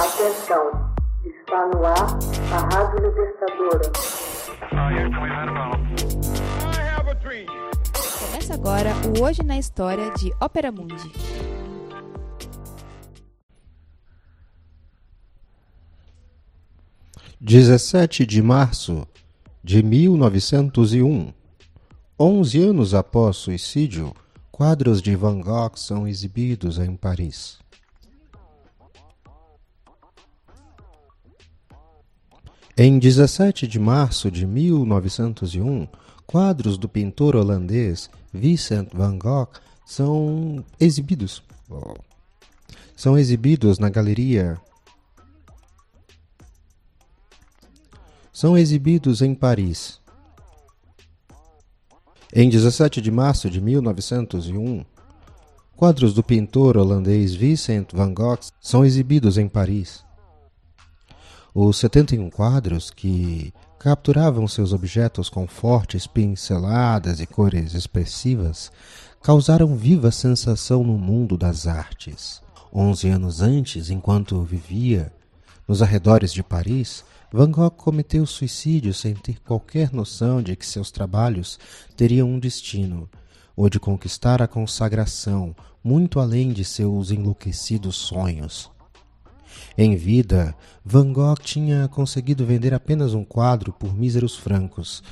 Atenção, está no ar a Rádio Libertadora. Começa agora o Hoje na História de Ópera Mundi. Dezessete de março de 1901. Onze anos após suicídio, quadros de Van Gogh são exibidos em Paris. Em 17 de março de 1901, quadros do pintor holandês Vincent van Gogh são exibidos. São exibidos na galeria. São exibidos em Paris. Em 17 de março de 1901, quadros do pintor holandês Vincent van Gogh são exibidos em Paris. Os 71 quadros que capturavam seus objetos com fortes pinceladas e cores expressivas causaram viva sensação no mundo das artes. Onze anos antes, enquanto vivia nos arredores de Paris, Van Gogh cometeu suicídio sem ter qualquer noção de que seus trabalhos teriam um destino, ou de conquistar a consagração, muito além de seus enlouquecidos sonhos. Em vida, Van Gogh tinha conseguido vender apenas um quadro por míseros francos.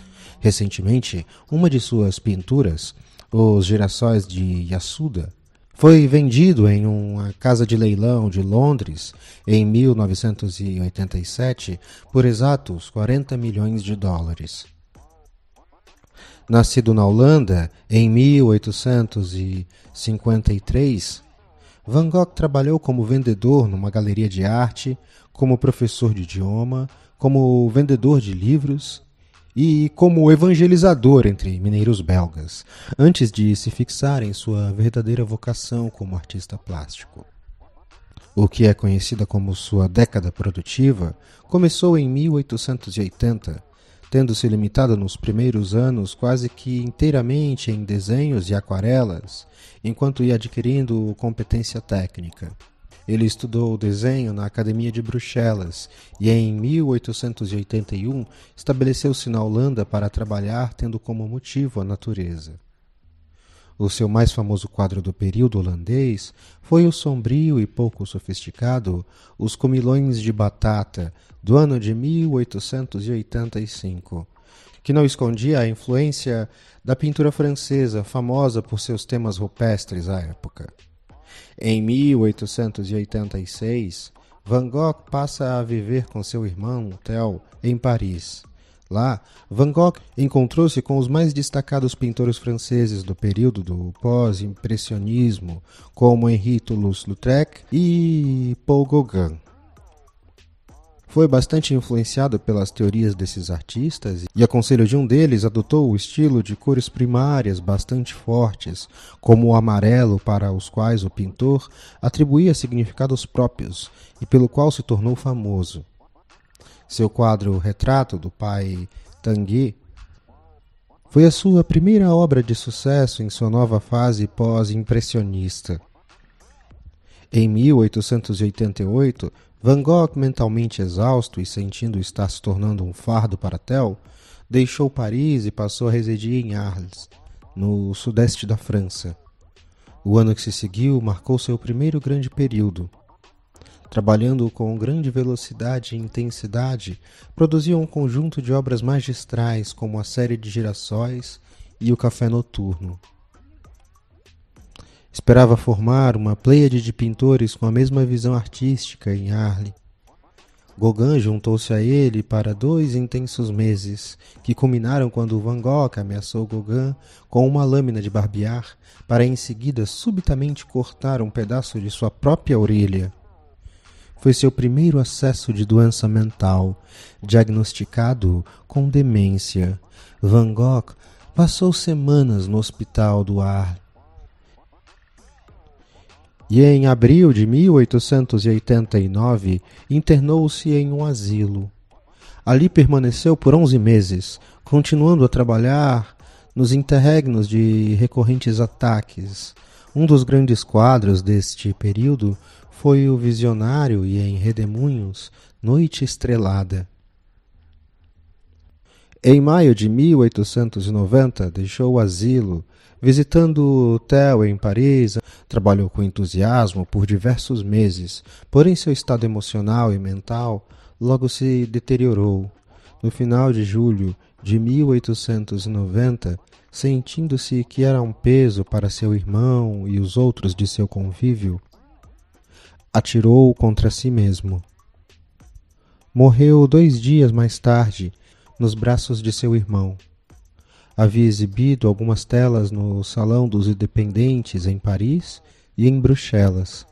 Recentemente, uma de suas pinturas, Os Girassóis de Yassuda, foi vendido em uma casa de leilão de Londres em 1987 por exatos 40 milhões de dólares. Nascido na Holanda em 1853, Van Gogh trabalhou como vendedor numa galeria de arte, como professor de idioma, como vendedor de livros e como evangelizador entre mineiros belgas, antes de se fixar em sua verdadeira vocação como artista plástico. O que é conhecida como sua década produtiva começou em 1880 tendo se limitado nos primeiros anos quase que inteiramente em desenhos e aquarelas, enquanto ia adquirindo competência técnica. Ele estudou desenho na Academia de Bruxelas e em 1881 estabeleceu-se na Holanda para trabalhar tendo como motivo a natureza. O seu mais famoso quadro do período holandês foi o sombrio e pouco sofisticado Os Comilões de Batata, do ano de 1885, que não escondia a influência da pintura francesa, famosa por seus temas rupestres à época. Em 1886, Van Gogh passa a viver com seu irmão Theo em Paris Lá, Van Gogh encontrou-se com os mais destacados pintores franceses do período do pós-impressionismo, como Henri Toulouse-Lautrec e Paul Gauguin. Foi bastante influenciado pelas teorias desses artistas e, a conselho de um deles, adotou o estilo de cores primárias bastante fortes, como o amarelo, para os quais o pintor atribuía significados próprios e pelo qual se tornou famoso. Seu quadro Retrato do Pai Tanguy foi a sua primeira obra de sucesso em sua nova fase pós-impressionista. Em 1888, Van Gogh, mentalmente exausto e sentindo estar se tornando um fardo para Theo, deixou Paris e passou a residir em Arles, no sudeste da França. O ano que se seguiu marcou seu primeiro grande período, trabalhando com grande velocidade e intensidade, produziam um conjunto de obras magistrais como a série de girassóis e o café noturno. Esperava formar uma pleiade de pintores com a mesma visão artística em Arles. Gauguin juntou-se a ele para dois intensos meses, que culminaram quando Van Gogh ameaçou Gauguin com uma lâmina de barbear, para em seguida subitamente cortar um pedaço de sua própria orelha. Foi seu primeiro acesso de doença mental, diagnosticado com demência. Van Gogh passou semanas no hospital do ar. E em abril de 1889 internou-se em um asilo. Ali permaneceu por onze meses, continuando a trabalhar nos interregnos de recorrentes ataques. Um dos grandes quadros deste período foi o visionário e em Redemunhos, Noite Estrelada. Em maio de 1890, deixou o asilo, visitando o Theo em Paris, trabalhou com entusiasmo por diversos meses, porém seu estado emocional e mental logo se deteriorou. No final de julho de 1890, sentindo-se que era um peso para seu irmão e os outros de seu convívio, atirou contra si mesmo. Morreu dois dias mais tarde, nos braços de seu irmão. Havia exibido algumas telas no Salão dos Independentes em Paris e em Bruxelas.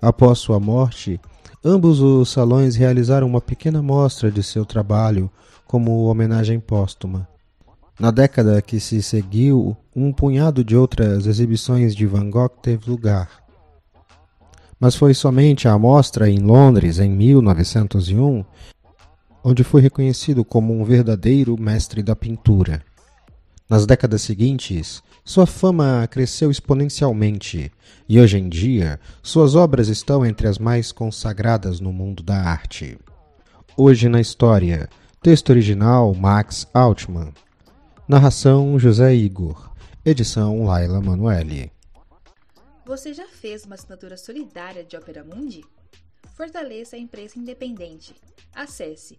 Após sua morte, ambos os salões realizaram uma pequena mostra de seu trabalho como homenagem póstuma. Na década que se seguiu, um punhado de outras exibições de Van Gogh teve lugar. Mas foi somente a mostra em Londres, em 1901, onde foi reconhecido como um verdadeiro mestre da pintura. Nas décadas seguintes, sua fama cresceu exponencialmente e hoje em dia suas obras estão entre as mais consagradas no mundo da arte. Hoje na história, texto original Max Altman, narração José Igor, edição Laila Manuelle. Você já fez uma assinatura solidária de Opera Mundi? Fortaleça a imprensa independente. Acesse